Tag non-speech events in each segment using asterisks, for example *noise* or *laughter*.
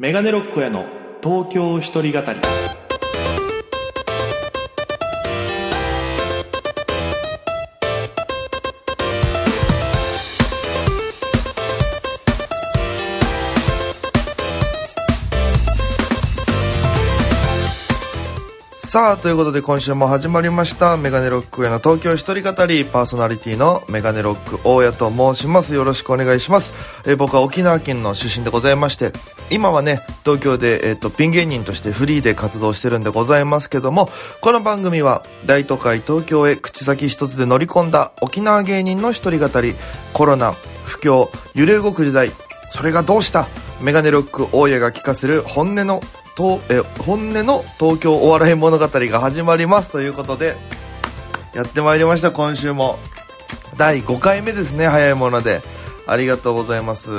メガネロックへの東京一人語り。さあ、ということで今週も始まりました、メガネロックへの東京一人語り、パーソナリティのメガネロック大家と申します。よろしくお願いします。え僕は沖縄県の出身でございまして、今はね、東京で、えっ、と、ピン芸人としてフリーで活動してるんでございますけども、この番組は大都会東京へ口先一つで乗り込んだ沖縄芸人の一人語り、コロナ、不況、揺れ動く時代、それがどうしたメガネロック大家が聞かせる本音のとえ本音の東京お笑い物語が始まります。ということでやってまいりました。今週も。第5回目ですね。早いもので。ありがとうございます。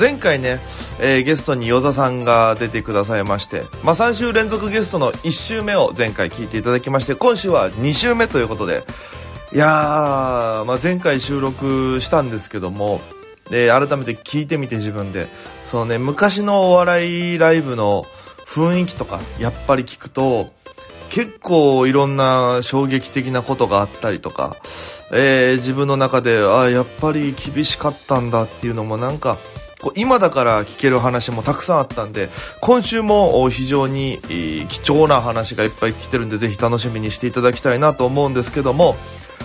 前回ね、えーゲストに与座さんが出てくださいまして、まあ、3週連続ゲストの1週目を前回聞いていただきまして今週は2週目ということで。いやー、まあ、前回収録したんですけどもで改めて聞いてみて自分で。そのね昔のお笑いライブの雰囲気とかやっぱり聞くと結構いろんな衝撃的なことがあったりとか、えー自分の中であやっぱり厳しかったんだっていうのもなんか今だから聞ける話もたくさんあったんで今週も非常に貴重な話がいっぱい来てるんでぜひ楽しみにしていただきたいなと思うんですけども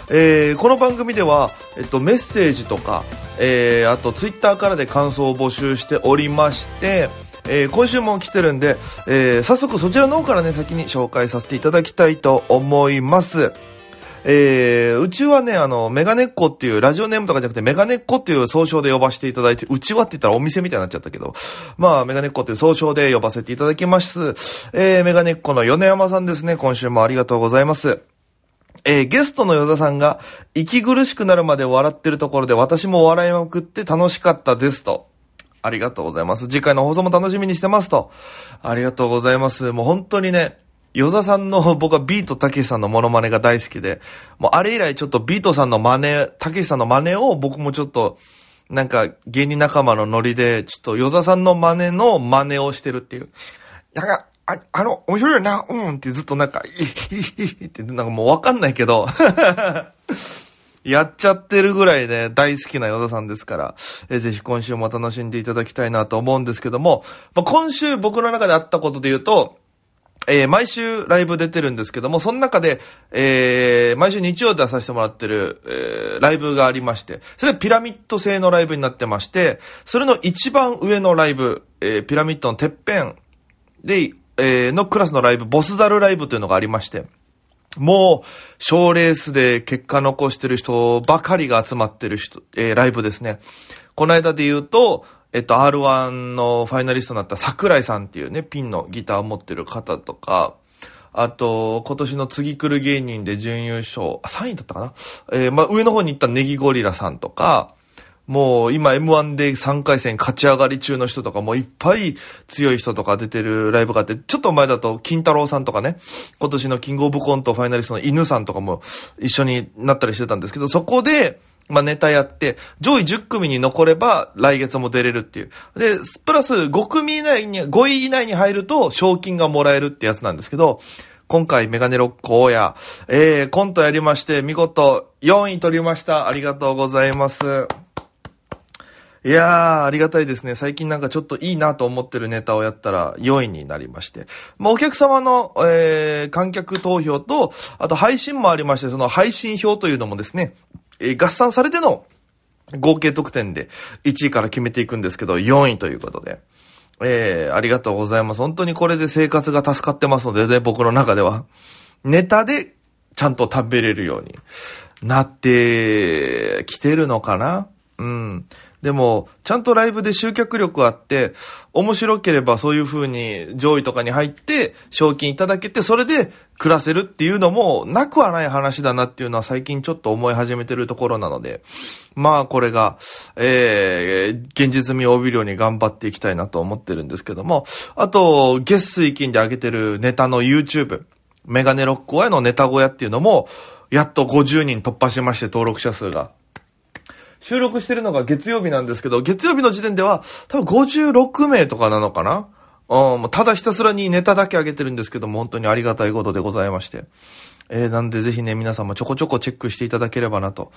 えーこの番組では、えっと、メッセージとか、えーあとツイッターからで感想を募集しておりまして、えー今週も来てるんで、えー早速そちらの方からね先に紹介させていただきたいと思います。えーうちはね、あの、メガネっ子っていう、ラジオネームとかじゃなくて、メガネっ子っていう総称で呼ばせていただいて、うちはって言ったらお店みたいになっちゃったけど、まあ、メガネっ子っていう総称で呼ばせていただきます。えーメガネっ子の米山さんですね、今週もありがとうございます。えーゲストの与田さんが、息苦しくなるまで笑ってるところで、私も笑いまくって楽しかったですと。ありがとうございます。次回の放送も楽しみにしてますと。ありがとうございます。もう本当にね、与田さんの *laughs* 僕はビートたけしさんのモノマネが大好きで、もうあれ以来ちょっとビートさんの真似、たけしさんの真似を僕もちょっと、なんか芸人仲間のノリで、ちょっと与田さんの真似の真似をしてるっていう。なんか、あ、あの、面白いよな、うんってずっとなんか、*laughs* いいいいって、なんかもうわかんないけど、やっちゃってるぐらいね、大好きな与田さんですから、えーぜひ今週も楽しんでいただきたいなと思うんですけども、まあ、今週僕の中であったことで言うと、えー毎週ライブ出てるんですけども、その中で、えー毎週日曜で出させてもらってる、えーライブがありまして、それはピラミッド製のライブになってまして、それの一番上のライブ、えーピラミッドのてっぺんで、えーのクラスのライブ、ボスザルライブというのがありまして、もう、賞レースで結果残してる人ばかりが集まってる人、えーライブですね。この間で言うと、えっと、R1 のファイナリストになった桜井さんっていうね、ピンのギターを持ってる方とか、あと、今年の次来る芸人で準優勝、3位だったかな？えーまあ、上の方に行ったネギゴリラさんとか、もう今 M1 で3回戦勝ち上がり中の人とかもいっぱい強い人とか出てるライブがあって、ちょっと前だと金太郎さんとかね、今年のキングオブコントファイナリストの犬さんとかも一緒になったりしてたんですけど、そこで、まあネタやって、上位10組に残れば来月も出れるっていう。で、プラス5組以内に、5位以内に入ると賞金がもらえるってやつなんですけど、今回メガネロック大家、えー、コントやりまして、見事4位取りました。ありがとうございます。いやー、ありがたいですね。最近なんかちょっといいなと思ってるネタをやったら4位になりまして。まあ、お客様の、えー、観客投票と、あと配信もありまして、その配信票というのもですね、えー合算されての合計得点で1位から決めていくんですけど、4位ということで。えー、ありがとうございます。本当にこれで生活が助かってますのでね、僕の中では。ネタでちゃんと食べれるようになってきてるのかな？うん。でも、ちゃんとライブで集客力あって、面白ければそういう風に上位とかに入って、賞金いただけて、それで暮らせるっていうのも、なくはない話だなっていうのは最近ちょっと思い始めてるところなので、まあこれが、えー、現実味を帯びるように頑張っていきたいなと思ってるんですけども、あと、月水金で上げてるネタの YouTube、メガネロックへのネタ小屋っていうのも、やっと50人突破しまして、登録者数が。収録してるのが月曜日なんですけど、月曜日の時点では多分56名とかなのかな？もうただひたすらにネタだけ上げてるんですけども、本当にありがたいことでございまして。えー、なんでぜひね、皆さんもちょこちょこチェックしていただければなと。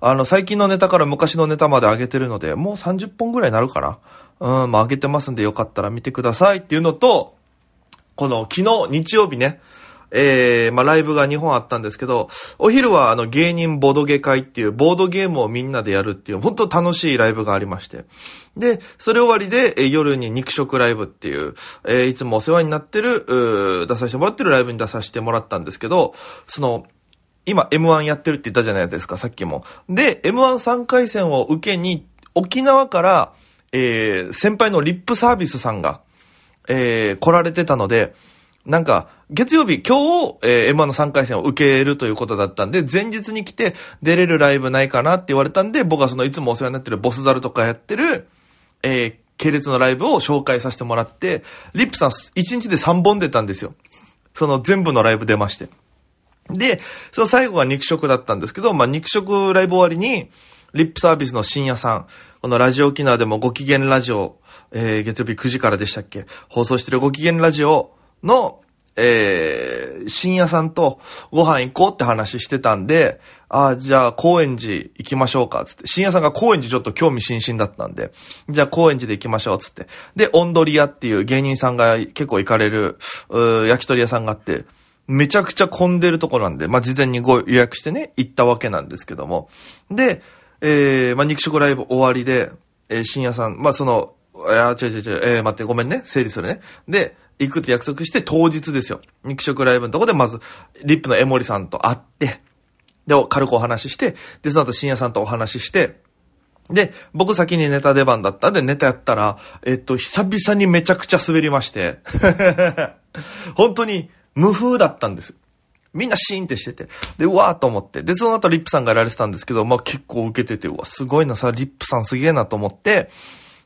あの、最近のネタから昔のネタまで上げてるので、もう30本ぐらいになるかな？うん、まあ上げてますんでよかったら見てくださいっていうのと、この昨日日曜日ね、えー、まあ、ライブが2本あったんですけど、お昼はあの芸人ボードゲ会っていうボードゲームをみんなでやるっていう本当楽しいライブがありまして。で、それ終わりで、え、夜に肉食ライブっていう、えー、いつもお世話になってる、出させてもらってるライブに出させてもらったんですけど、その、今 M1 やってるって言ったじゃないですか、さっきも。で、M13 回戦を受けに、沖縄から、えー、先輩のリップサービスさんが、えー、来られてたので、なんか、月曜日、今日、えー、M1 の3回戦を受けるということだったんで、前日に来て出れるライブないかなって言われたんで、僕はそのいつもお世話になってるボスザルとかやってる、えー、系列のライブを紹介させてもらって、リップさん1日で3本出たんですよ。その全部のライブ出まして。で、その最後が肉食だったんですけど、まあ、肉食ライブ終わりに、リップサービスの深夜さん、このラジオ沖縄でもご機嫌ラジオ、えー、月曜日9時からでしたっけ？放送してるご機嫌ラジオの、えー、深夜さんとご飯行こうって話してたんで、ああ、じゃあ高円寺行きましょうか、つって。深夜さんが高円寺ちょっと興味津々だったんで、じゃあ高円寺で行きましょう、つって。で、オンドリ屋っていう芸人さんが結構行かれる、う焼き鳥屋さんがあって、めちゃくちゃ混んでるとこなんで、まあ、事前にご予約してね、行ったわけなんですけども。で、えー、まあ、肉食ライブ終わりで、えー、深夜さん、まあ、その、いや、違う違う違う、えー、待って、ごめんね、整理するね。で、行くって約束して当日ですよ。肉食ライブのとこでまず、リップの江森さんと会って、で、軽くお話しして、で、その後深夜さんとお話しして、で、僕先にネタ出番だったんで、ネタやったら、えっと、久々にめちゃくちゃ滑りまして、*laughs* 本当に無風だったんです。みんなシーンってしてて。で、うわーと思って。で、その後リップさんがやられてたんですけど、まあ結構受けてて、うわ、すごいな、さ、リップさんすげえなと思って、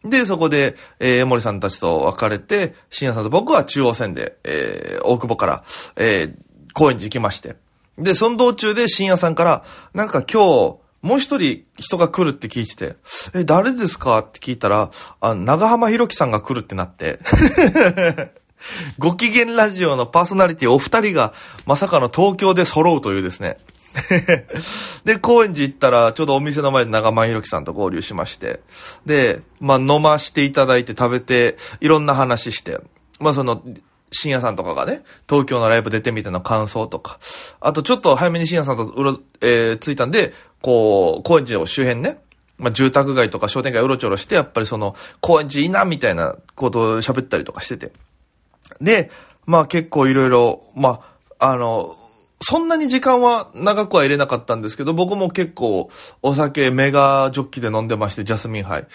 で、そこで、えー、森さんたちと別れて、深夜さんと僕は中央線で、えー、大久保から、えー、高円寺行きまして。で、その道中で深夜さんから、なんか今日、もう一人人が来るって聞いてて、え、誰ですかって聞いたら、あ、長浜博樹さんが来るってなって。*laughs* ご機嫌ラジオのパーソナリティお二人がまさかの東京で揃うというですね。*laughs* で、高円寺行ったら、ちょうどお店の前で長間ひろきさんと合流しまして、で、まあ、飲ましていただいて食べて、いろんな話して、まあ、その、深夜さんとかがね、東京のライブ出てみての感想とか、あとちょっと早めに深夜さんとうろ、えー、着いたんで、こう、高円寺を周辺ね、まあ、住宅街とか商店街うろちょろして、やっぱりその、高円寺いいな、みたいなことを喋ったりとかしてて。で、まあ結構いろいろ、まあ、あの、そんなに時間は長くは入れなかったんですけど、僕も結構お酒メガジョッキで飲んでまして、ジャスミン杯。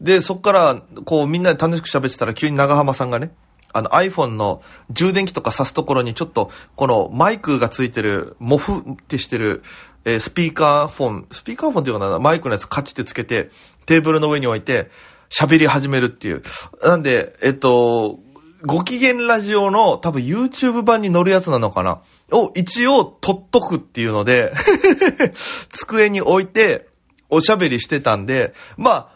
で、そっから、こうみんなで楽しく喋ってたら急に長浜さんがね、あの iPhone の充電器とか挿すところにちょっと、このマイクがついてる、モフってしてる、えー、スピーカーフォン、スピーカーフォンっていうかな、マイクのやつカチってつけて、テーブルの上に置いて、喋り始めるっていう。なんで、えっと、ご機嫌ラジオの多分 YouTube 版に載るやつなのかな？を一応撮っとくっていうので *laughs* 机に置いておしゃべりしてたんで、まあ、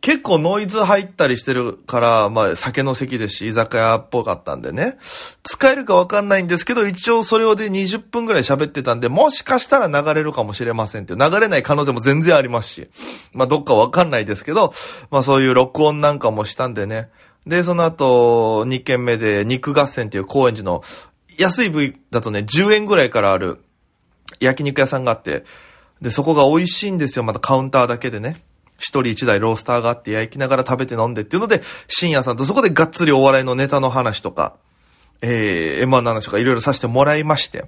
結構ノイズ入ったりしてるから、まあ酒の席ですし、居酒屋っぽかったんでね。使えるかわかんないんですけど、一応それをで20分くらい喋ってたんで、もしかしたら流れるかもしれませんって、流れない可能性も全然ありますし、まあどっかわかんないですけど、まあそういう録音なんかもしたんでね。で、その後、2軒目で肉合戦っていう高円寺の安い部位だとね、10円ぐらいからある焼肉屋さんがあって、で、そこが美味しいんですよ。またカウンターだけでね。一人一台ロースターがあって焼きながら食べて飲んでっていうので、深夜さんとそこでがっつりお笑いのネタの話とか、えー、M1 の話とかいろいろさせてもらいまして。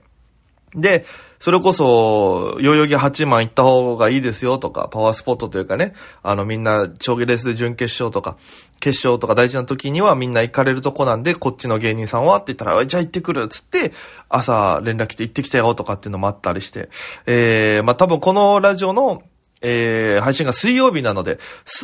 で、それこそ、代々木八幡行った方がいいですよとか、パワースポットというかね、あのみんな、長期レースで準決勝とか、決勝とか大事な時にはみんな行かれるとこなんで、こっちの芸人さんはって言ったら、じゃあ行ってくるっつって、朝連絡来て行ってきたよとかっていうのもあったりして、えー、まあ、多分このラジオの、えー、配信が水曜日なので、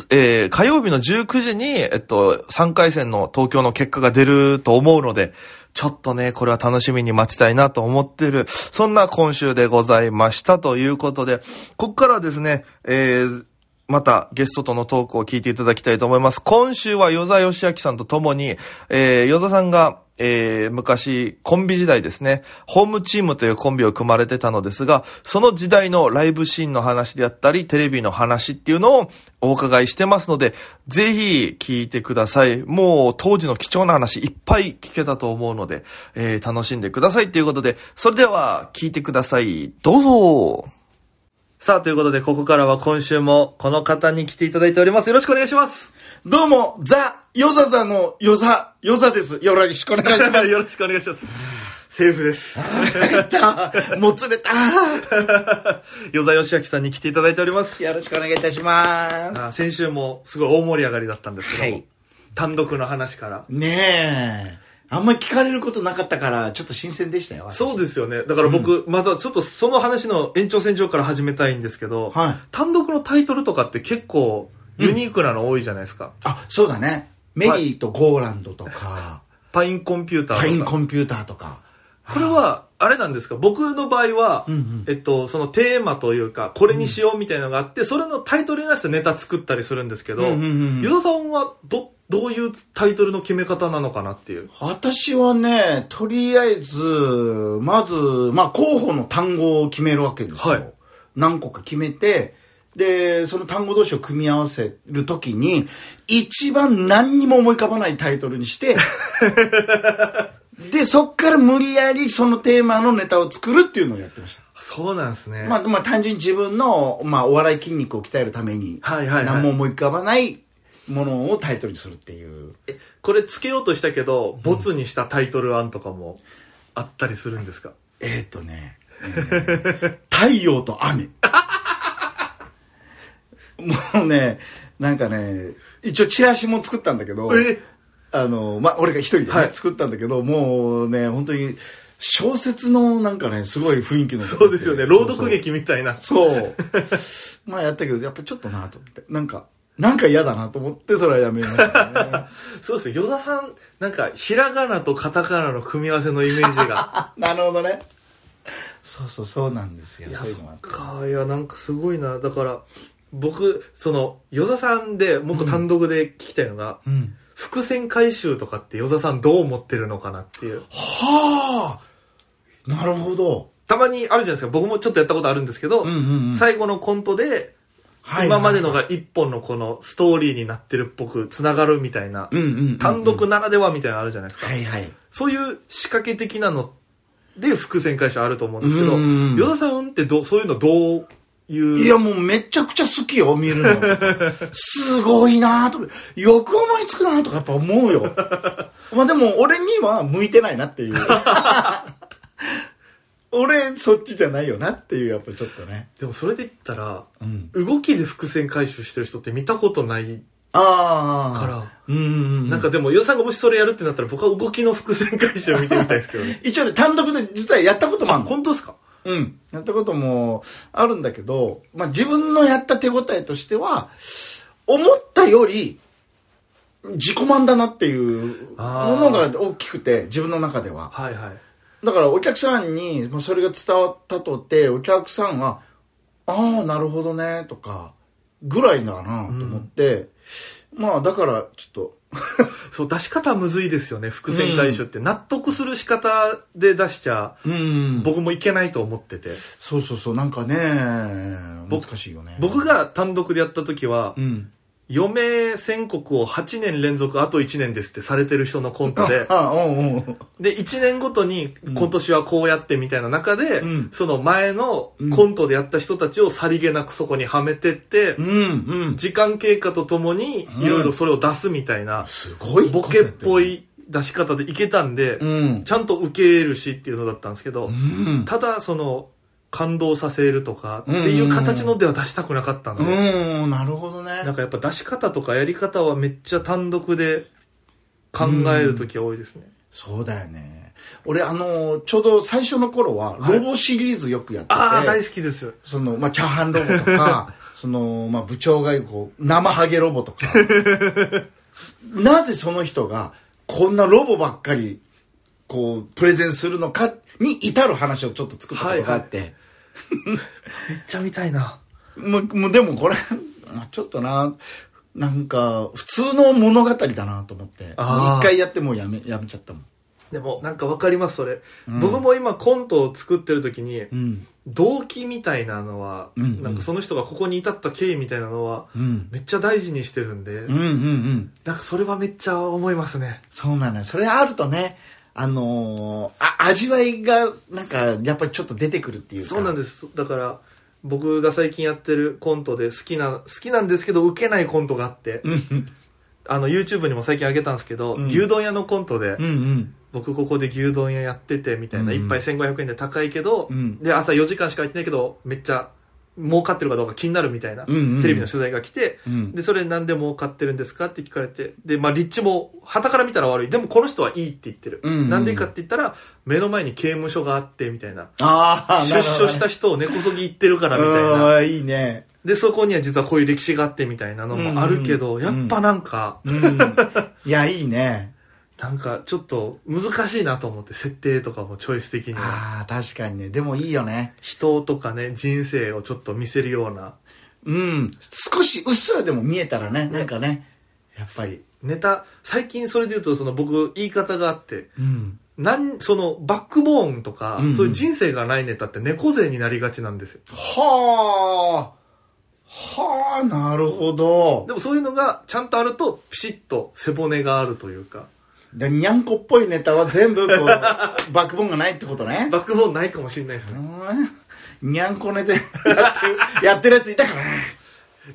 えー、火曜日の19時に、えっと、3回戦の東京の結果が出ると思うので、ちょっとね、これは楽しみに待ちたいなと思ってる、そんな今週でございましたということで、ここからはですね、えー、またゲストとのトークを聞いていただきたいと思います。今週は与座義明さんと共に、えー、与座さんが、えー、昔、コンビ時代ですね、ホームチームというコンビを組まれてたのですが、その時代のライブシーンの話であったり、テレビの話っていうのをお伺いしてますので、ぜひ聞いてください。もう当時の貴重な話いっぱい聞けたと思うので、えー、楽しんでくださいということで、それでは聞いてください。どうぞさあ、ということで、ここからは今週もこの方に来ていただいております。よろしくお願いします。どうも、ザ・ヨザザのヨザ、ヨザです。よろしくお願いします。*laughs* よろしくお願いします。セーフです。やったもつれた与座義明さんに来ていただいております。よろしくお願いいたしまあ先週もすごい大盛り上がりだったんですけども、はい単独の話から。す。ねえ。あんまり聞かれることなかったから、ちょっと新鮮でしたよ。そうですよね。だから僕、またちょっとその話の延長線上から始めたいんですけど、はい単独のタイトルとかって結構ユニークなの多いじゃないですか。あ、そうだね。メリーとゴーランドとか、パインコンピューターとか。パインコンピューターとか。これは、あれなんですか？僕の場合は、んうんえっと、そのテーマというか、これにしようみたいなのがあって、それのタイトルに合わせてネタ作ったりするんですけど、うんうんうんユダさんはど、どういうタイトルの決め方なのかなっていう。私はね、とりあえず、まず、まあ、候補の単語を決めるわけですよ。はい何個か決めて、で、その単語同士を組み合わせるときに、一番何にも思い浮かばないタイトルにして、*laughs* で、そっから無理やりそのテーマのネタを作るっていうのをやってました。そうなんですね。まあ、まあ、単純に自分の、まあ、お笑い筋肉を鍛えるために、はいはいはい何も思い浮かばないものをタイトルにするっていう。えこれつけようとしたけど、ボツにしたタイトル案とかもあったりするんですか、えー、っとね、えー *laughs* 太陽と雨。もうね、なんかね、一応チラシも作ったんだけど、え？あの、まあ、俺が一人でね、はい作ったんだけど、もうね、本当に小説のなんかね、すごい雰囲気の。そうですよね。朗読劇みたいな。そう。まあやったけど、やっぱちょっとなと思って。なんか、なんか嫌だなと思って、それはやめましたね。*laughs* そうですね。与田さん、なんか、ひらがなとカタカナの組み合わせのイメージが。*laughs* なるほどね。そうそう、そうなんですよ。いや、そっか。いや、なんかすごいな。だから、僕、その、与田さんで、僕単独で聞きたいのが、うん。伏線回収とかって与田さんどう思ってるのかなっていう。はあなるほど。たまにあるじゃないですか。僕もちょっとやったことあるんですけど、うんうんうん最後のコントで、はい今までのが一本のこのストーリーになってるっぽく繋がるみたいな、うんうんうんうん単独ならではみたいなのあるじゃないですか。はいはい。そういう仕掛け的なので伏線回収あると思うんですけど、うんうんうん与田さんってどそういうのどういう。いやもうめちゃくちゃ好きよ、見るの。*laughs* すごいなと。よく思いつくなとかやっぱ思うよ。*laughs* まあでも俺には向いてないなっていう。*laughs* 俺そっちじゃないよなっていうやっぱちょっとね。でもそれで言ったら、うん。動きで伏線回収してる人って見たことないああ。から、うんうんうん。なんかでも、与田さんがもしそれやるってなったら僕は動きの伏線回収を見てみたいですけどね。一応ね、単独で実はやったこともああ、るの。本当ですか？うん。やったこともあるんだけど、まあ自分のやった手応えとしては、思ったより、自己満だなっていうものが大きくて、自分の中では。はいはい。だからお客さんにまあそれが伝わったとて、お客さんは、ああ、なるほどね、とか、ぐらいだなと思って、まあだからちょっと、*laughs* そう、出し方むずいですよね、伏線回収って。納得する仕方で出しちゃ、うん僕もいけないと思ってて。そうそうそう、なんかね、難しいよね。僕が単独でやった時は、うん。余命宣告を8年連続あと1年ですってされてる人のコントで。*laughs* で、1年ごとに今年はこうやってみたいな中で、うんその前のコントでやった人たちをさりげなくそこにはめてって、うん、うん。時間経過とともにいろいろそれを出すみたいな、すごいボケっぽい。い出し方でいけたんで、うん。ちゃんと受けるしっていうのだったんですけど、うん。ただその感動させるとかっていう形のでは出したくなかったんで、うん、なるほどね。なんかやっぱ出し方とかやり方はめっちゃ単独で考える時は多いですね。そうだよね。俺、あの、ちょうど最初の頃は、ロボシリーズよくやってて、ああ、大好きです。その、まあ、チャーハンロボとか、*laughs* その、まあ、部長がこう、生ハゲロボとか、*laughs* なぜその人が、こんなロボばっかり、こう、プレゼンするのかに至る話をちょっと作ったことがあって、めっちゃ見たいな。もう、もうでもこれ、まあちょっとな、なんか、普通の物語だなと思って。一回やってもうやめ、やめちゃったもん。でもなんかわかりますそれ、僕も今コントを作ってる時に、うん。動機みたいなのは、うんうんなんかその人がここに至った経緯みたいなのは、うん。めっちゃ大事にしてるんで、うんうんうん。なんかそれはめっちゃ思いますねそうなのよ。それあるとね、あのーあ、味わいが、なんか、やっぱりちょっと出てくるっていうか。そうなんです。だから僕が最近やってるコントで好きな好きなんですけど受けないコントがあって、うん。あの YouTube にも最近上げたんですけど、うん。牛丼屋のコントで、うんうん。僕ここで牛丼屋やっててみたいな、うん一杯1500円で高いけど、うん。で朝4時間しか空いてないけどめっちゃ儲かってるかどうか気になるみたいな、テレビの取材が来て、うん。でそれなんで儲かってるんですかって聞かれてでまあ立地も旗から見たら悪い。でもこの人はいいって言ってる、なんでかって言ったら目の前に刑務所があってみたいな。ああ、出所した人を根こそぎ行ってるからみたいな。ああ、いいね。でそこには実はこういう歴史があってみたいなのもあるけど、うんやっぱなんか、うん。いや、いいね。なんかちょっと難しいなと思って設定とかもチョイス的にはああ、確かにね。でもいいよね。人とかね人生をちょっと見せるようなうん。少し、うっすらでも見えたらね、なんかね、やっぱり。ネタ最近それで言うとその僕言い方があってうん。なんそのバックボーンとか、うんうんそういう人生がないネタって猫背になりがちなんですよはあ。はあ、なるほどで。もそういうのがちゃんとあるとピシッと背骨があるというかで、にゃんこっぽいネタは全部、こう、バックボーンがないってことね。バックボーンないかもしれないですねうんにゃんこネタやってる、やってるやついたからね。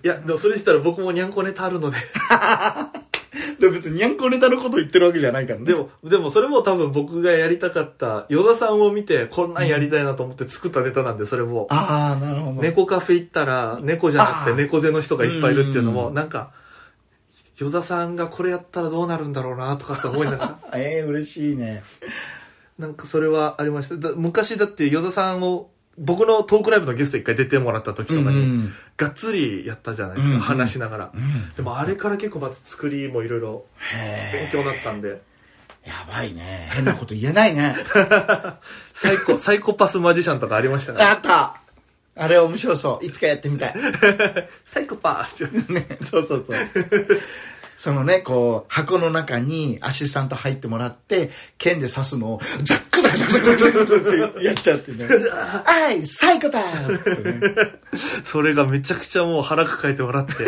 いやでもそれで言ったら僕もにゃんこネタあるので *laughs* でも別ににゃんこネタのこと言ってるわけじゃないからね。でもでもそれも多分僕がやりたかった与田さんを見てこんなんやりたいなと思って作ったネタなんでそれもああ、なるほど。猫カフェ行ったら猫じゃなくて猫背の人がいっぱいいるっていうのうんもなんか与田さんがこれやったらどうなるんだろうなとかって思いながら *laughs* ええ嬉しいね。なんかそれはありましただ昔だって与田さんを僕のトークライブのゲスト一回出てもらった時とかに、うんがっつりやったじゃないですか、うん話しながら、んでもあれから結構また作りもいろいろへ勉強になったんでえ。やばいね。変なこと言えないね。*laughs* サイコサイコパスマジシャンとかありましたねあったあれ面白そう。いつかやってみたい。*laughs* サイコパスってね、そうそうそう。そのね、こう、箱の中にアシスタント入ってもらって、剣で刺すのを、ザックザクザクザクザクザクってやっちゃうっていうね。*laughs* あい、サイコパーってね。それがめちゃくちゃもう腹抱えて笑って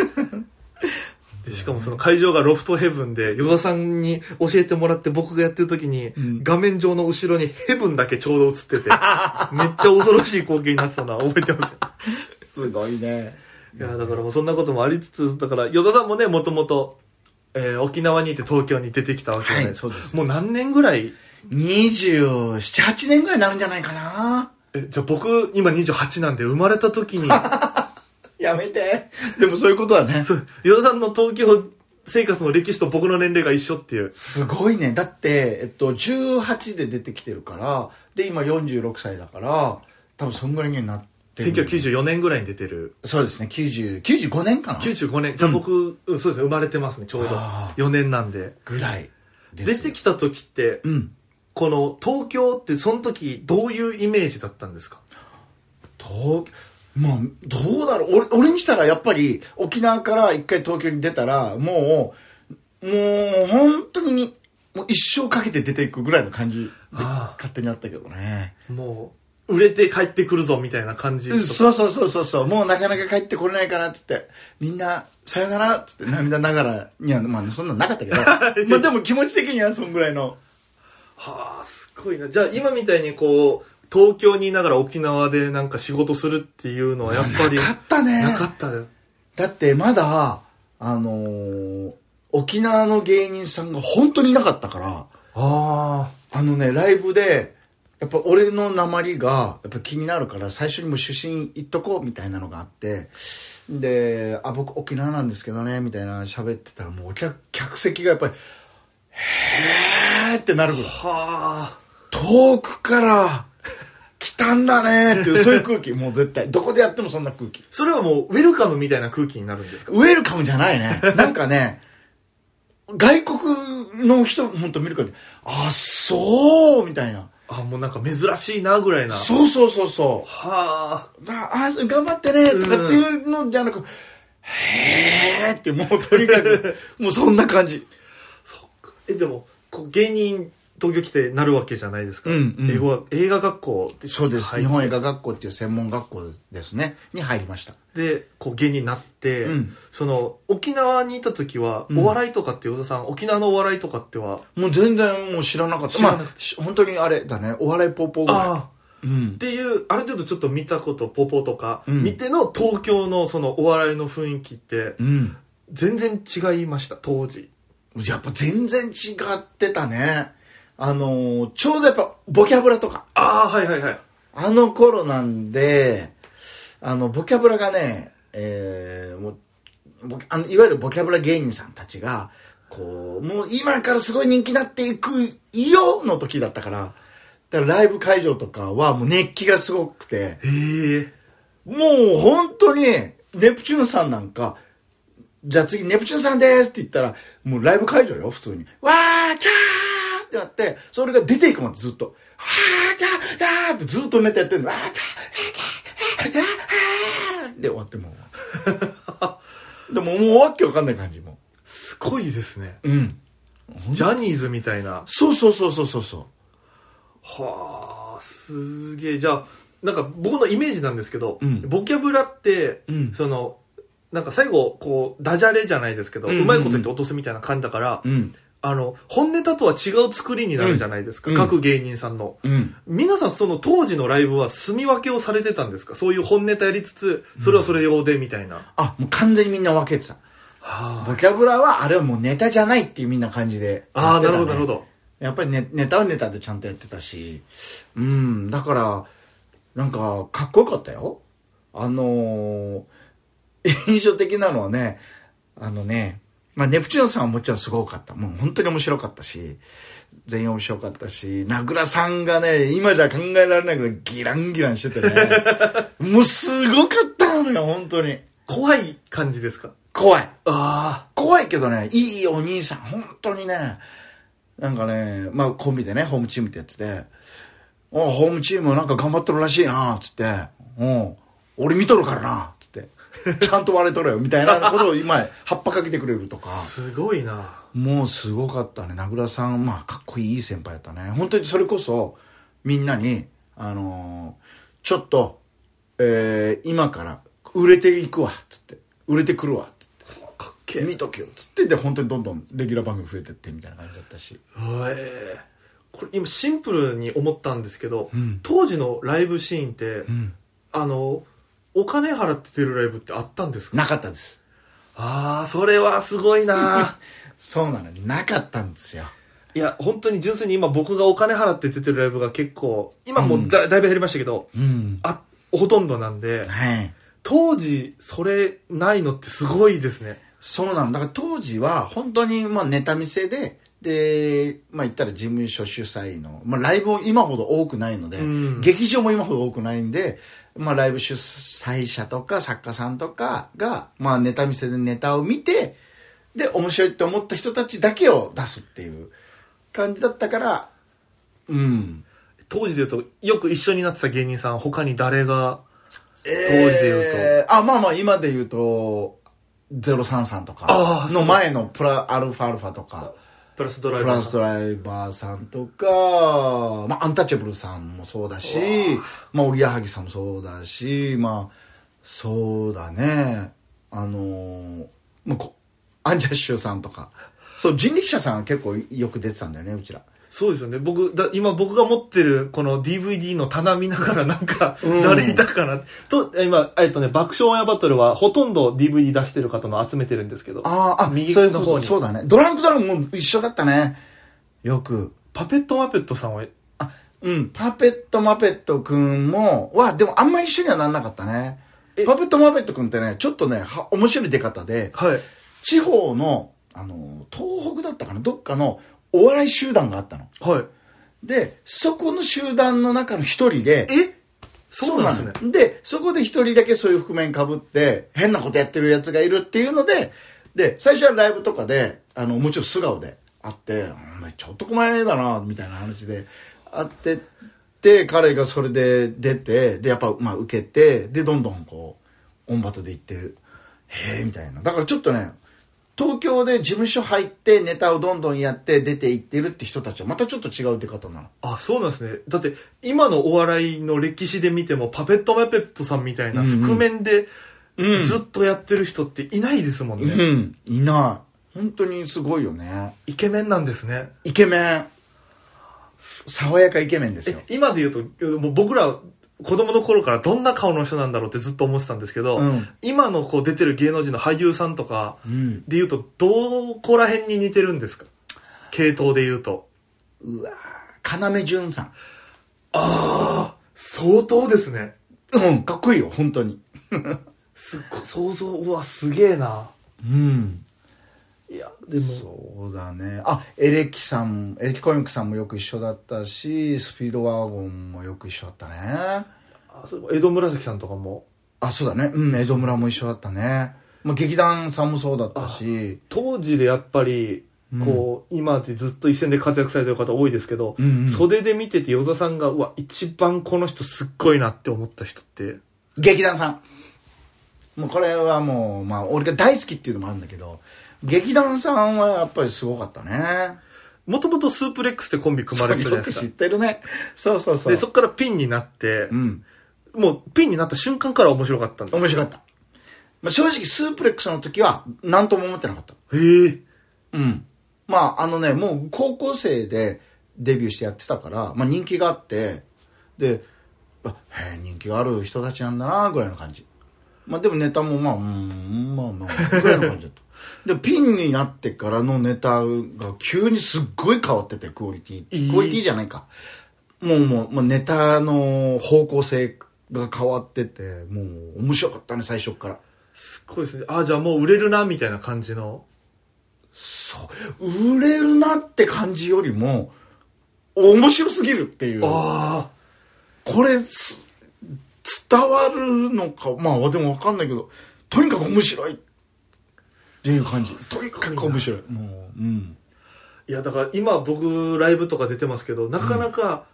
でしかもその会場がロフトヘブンで与田さんに教えてもらって僕がやってる時に、ん画面上の後ろにヘブンだけちょうど映っててめっちゃ恐ろしい光景になってたのは覚えてますよ *laughs* すごいね。いやだからもうそんなこともありつつだから与田さんもねもともとえー沖縄にいて東京に出てきたわけじゃないはいそうですもう何年ぐらい？27、8年ぐらいになるんじゃないかな。えじゃあ僕今28なんで生まれた時に *laughs* やめて。でもそういうことはね。そう与田さんの東京生活の歴史と僕の年齢が一緒っていうすごいね。だって、えっと、18で出てきてるから、で、今46歳だから、多分そんぐらいにはなってる。1994年ぐらいに出てる。そうですね、90、95年かな。95年。じゃあ僕、うん。そうですね。生まれてますねちょうど。あ4年なんで。ぐらい。出てきた時って、うん。この東京ってその時どういうイメージだったんですか？東まあ、どうだろう。俺俺にしたらやっぱり沖縄から一回東京に出たらもうもう本当にもう一生かけて出ていくぐらいの感じで勝手にあったけどね。もう売れて帰ってくるぞみたいな感じそうそうそうそうそう。もうなかなか帰ってこれないかなって言って。みんなさよならっつって。涙ながらいやまあそんなんなかったけど。まあでも気持ち的にはそんぐらいの。はあすごいな。じゃあ今みたいにこう東京にいながら沖縄でなんか仕事するっていうのはやっぱりなかったね。なかったねだってまだあのー沖縄の芸人さんが本当にいなかったから。あああのね、ライブで、やっぱ俺の鉛がやっぱ気になるから最初にもう出身言っとこうみたいなのがあって、で、あ、僕沖縄なんですけどね、みたいな喋ってたらもうお客、客席がやっぱり、へーってなるぐらい。はあ遠くから来たんだねっていう、そういう空気、*laughs* もう絶対。どこでやってもそんな空気。それはもうウェルカムみたいな空気になるんですか？ウェルカムじゃないね。なんかね、外国の人本当見るから、あ、そうみたいな。あもうなんか珍しいなぐらいなそうそうそうそう。はあああ頑張ってねとかっていうのじゃなく、へーって、もうとにかく、*laughs* もうそんな感じ。えでもこう芸人東京来てなるわけじゃないですか、うんうん英語は映画学校そうです。日本映画学校っていう専門学校ですね。に入りました。でこう芸人になって、うんその沖縄にいた時は、んお笑いとかって与田さん沖縄のお笑いとかっては？もう全然もう知らなかった。まあ、し本当にあれだね。お笑いポーポーぐらい。あうんっ。ていうある程度ちょっと見たことポポとか、うん見ての東京のそのお笑いの雰囲気ってうん。全然違いました当時やっぱ全然違ってたね。あのーちょうどやっぱボキャブラとか。ああはいはいはいあの頃なんで、あの、ボキャブラがね、えー、もう、ボあのいわゆるボキャブラ芸人さんたちが、こう、もう今からすごい人気になっていくよの時だったから、だからライブ会場とかはもう熱気がすごくて、もう本当に、ネプチューンさんなんか、じゃあ次ネプチューンさんですって言ったら、もうライブ会場よ、普通に。わー、キャーってなって、それが出ていくまでずっと。わー、キャー、キャーってずっとネタやってるの。わー、キャー、キャー、キャー、キャー、キャーで終わってもう。でももうわけわかんない感じもすごいですねう。ん。ジャニーズみたいなそうそうそうそうそうそはあすげえじゃあなんか僕のイメージなんですけど、うんボキャブラって、うんそのなんか最後こうダジャレじゃないですけど、ううんうんうまいこと言って落とすみたいな感じだから、うん。あの本ネタとは違う作りになるじゃないですか、うん。各芸人さんの。うん。皆さんその当時のライブは住み分けをされてたんですか？そういう本ネタやりつつそれはそれ用でみたいな、あ、もう完全にみんな分けてた。はボキャブラはあれはもうネタじゃないっていうみんな感じでああーやってたねなるほどなるほど。やっぱりネネタはネタでちゃんとやってたし、うん、だから、なんか、かっこよかったよ。あのー *laughs* 印象的なのはね、あのね、まあ、ネプチューンさんはもちろんすごかった。もう本当に面白かったし、全員面白かったし、名倉さんがね、今じゃ考えられないぐらいギランギランしててね、*laughs* もうすごかったのよ、本当に。怖い感じですか？怖い。あ怖いけどね、いいお兄さん、本当にね、なんかね、まあコンビでね、ホームチームってやってて、おホームチームなんか頑張ってるらしいな、つって、うん、俺見とるからな、ちゃんと割れとるよ、みたいなことを今、葉っぱかけてくれるとか。あ、すごいな。もうすごかったね、名倉さん、まあかっこいい先輩やったね。本当にそれこそ、みんなに、あのーちょっと、えー今から売れていくわ、つって、売れてくるわ、かっけえ。見とけよっつって。で本当にどんどんレギュラー番組増えてってみたいな感じだったし。へえこれ今シンプルに思ったんですけど、うん。当時のライブシーンって、ん。あのお金払って出るライブってあったんですか？なかったです。ああそれはすごいな。*laughs* そうなのになかったんですよ。いや本当に純粋に今僕がお金払って出てるライブが結構今もうだ,、だいぶ減りましたけどうん。あほとんどなんではい。当時それないのってすごいですね。そうなのだ。から当時は本当にまあネタ見せででまあ言ったら事務所主催の、まあ、ライブも今ほど多くないので、うん。劇場も今ほど多くないんで、まあ、ライブ主催者とか作家さんとかが、まあ、ネタ見せでネタを見てで面白いって思った人たちだけを出すっていう感じだったからうん。当時で言うとよく一緒になってた芸人さん他に誰が当時で言うと。あまあまあ今で言うと033とあかの前のプラアルファアルファとかプラスドライバー。プラスドライバーさんとか、まあ、アンタッチャブルさんもそうだし、まあ、おぎやはぎさんもそうだし、まあ、そうだね、あのーまあ、こアンジャッシュさんとか、そう、人力車さん結構よく出てたんだよね、うちら。そうですよね僕だ今僕が持ってるこの DVD の棚見ながらなんかうん誰いたかな、と今えっとね爆笑オンエアバトルはほとんど DVD 出してる方の集めてるんですけどああ、あ、右そういうの方にそうだね。ドランクドラゴンも一緒だったね。よく。パペットマペットさんはあ、うん、パペットマペットくんも、は、でもあんま一緒にはなんなかったね。え？パペットマペットくんってね、ちょっとね、は面白い出方で、はい地方の、あの、東北だったかな、どっかのお笑い集団があったの。はい。で、そこの集団の中の一人で、え？そうなんですね。ので、そこで一人だけそういう覆面かぶって、変なことやってるやつがいるっていうので、で、最初はライブとかで、あの、もちろん素顔で会って、お前ちょっと前だな、みたいな話で会ってって、彼がそれで出て、で、やっぱ、まあ、受けて、で、どんどんこう、オンバトで行って、へえみたいな。だからちょっとね東京で事務所入ってネタをどんどんやって出ていってるって人たちはまたちょっと違う出方なの。あそうなんですね。だって今のお笑いの歴史で見てもパペットマペットさんみたいなうんうん。覆面でうん。ずっとやってる人っていないですもんね、うん。いない。本当にすごいよね。イケメンなんですね。イケメン。爽やかイケメンですよ。え今で言うともう僕ら子供の頃からどんな顔の人なんだろうってずっと思ってたんですけど、うん。今のこう出てる芸能人の俳優さんとかうん。で言うとどこら辺に似てるんですか？系統で言うと。うわー要潤さん。ああ相当ですね。うんかっこいいよ本当に。すっごい想像うわすげえな。うんいやでも。そうだね。あエレキさんエレキコミックさんもよく一緒だったしスピードワゴンもよく一緒だったね。あそう江戸紫さんとかも。あそうだね。うん江戸村も一緒だったね、まあ、劇団さんもそうだったし。当時でやっぱりこう、今ってずっと一線で活躍されてる方多いですけど、うんうん。袖で見てて与田さんがうわ一番この人すっごいなって思った人って。劇団さん。もうこれはもうまあ俺が大好きっていうのもあるんだけど劇団さんはやっぱりすごかったね。もともとスープレックスってコンビ組まれてたじゃよく知っないですか。てるね。そうそうそう。でそこからピンになってう、ん。もうピンになった瞬間から面白かったんです面白かった、まあ、正直スープレックスの時は何とも思ってなかった。へえ。うん。まあ、あのね、もう高校生でデビューしてやってたから、まあ人気があって、で、あへえ、人気がある人たちなんだな、ぐらいの感じ。まあでもネタもまあ、うん、まあまあ、ぐらいの感じだった。で、ピンになってからのネタが急にすっごい変わってて、クオリティ。クオリティじゃないか。もうもう、まあ、ネタの方向性が変わってて、もう面白かったね、最初っから。すっごいですねあじゃあもう売れるなみたいな感じの？そう。売れるなって感じよりも、面白すぎるっていう。あこれす、伝わるのか、まあでもわかんないけど、とにかく面白いっていう感じ。とにかく面白い。もう、うん。いやだから今僕ライブとか出てますけどなかなか、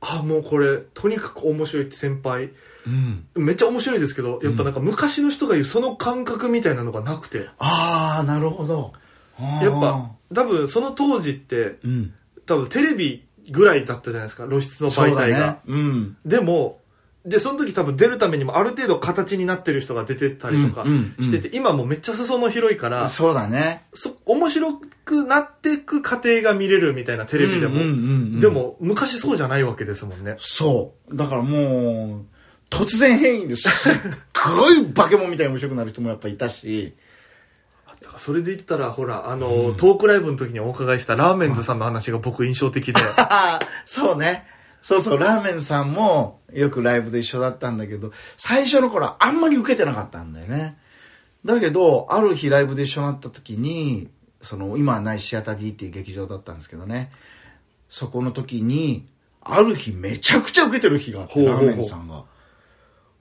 あもうこれとにかく面白いって先輩うん。めっちゃ面白いですけどやっぱなんか昔の人が言うその感覚みたいなのがなくてああ、なるほど。やっぱ多分その当時ってうん。多分テレビぐらいだったじゃないですか露出の媒体が、ね。うん。でもでその時多分出るためにもある程度形になってる人が出てたりとかうんうんうんしてて、今もうめっちゃ裾野広いからそうだね。そ面白くなっていく過程が見れるみたいなテレビでも、うんうんうんうんでも昔そうじゃないわけですもんねそう。だからもう、突然変異ですっごい化け物みたいに面白くなる人もやっぱいたし、それで言ったらほらあの、トークライブの時にお伺いしたラーメンズさんの話が僕印象的で *laughs* そうね。そうそう、ラーメンさんもよくライブで一緒だったんだけど、最初の頃はあんまり受けてなかったんだよね。だけど、ある日ライブで一緒になった時に、その、今はないシアター D っていう劇場だったんですけどね。そこの時に、ある日めちゃくちゃ受けてる日があって、ラーメンさんが。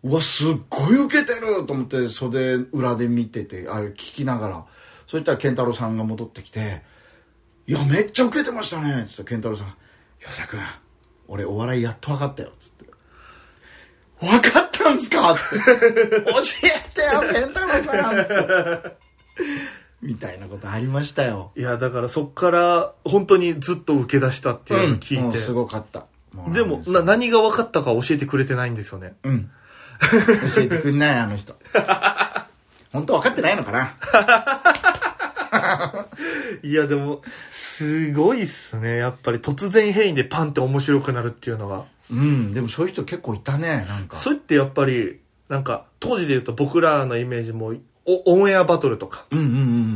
うわ、すっごい受けてると思って、袖裏で見てて、あ、聞きながら。そしたら健太郎さんが戻ってきて、いや、めっちゃ受けてましたね。つって、健太郎さん、よさくん、俺お笑いやっと分かったよ。つって。分かったんすか？って。教えてよ、健太郎さん。つって。みたいなことありましたよ。いやだからそっから本当にずっと受け出したっていうのを聞いて、もうすごかった。もうでもな何が分かったか教えてくれてないんですよね？うん。教えてくんない、あの人。本当分かってないのかな？*laughs* いやでもすごいっすねやっぱり突然変異でパンって面白くなるっていうのがうん、でもそういう人結構いたね、なんか。それってやっぱりなんか当時で言うと僕らのイメージもおオンエアバトルとかうんうんう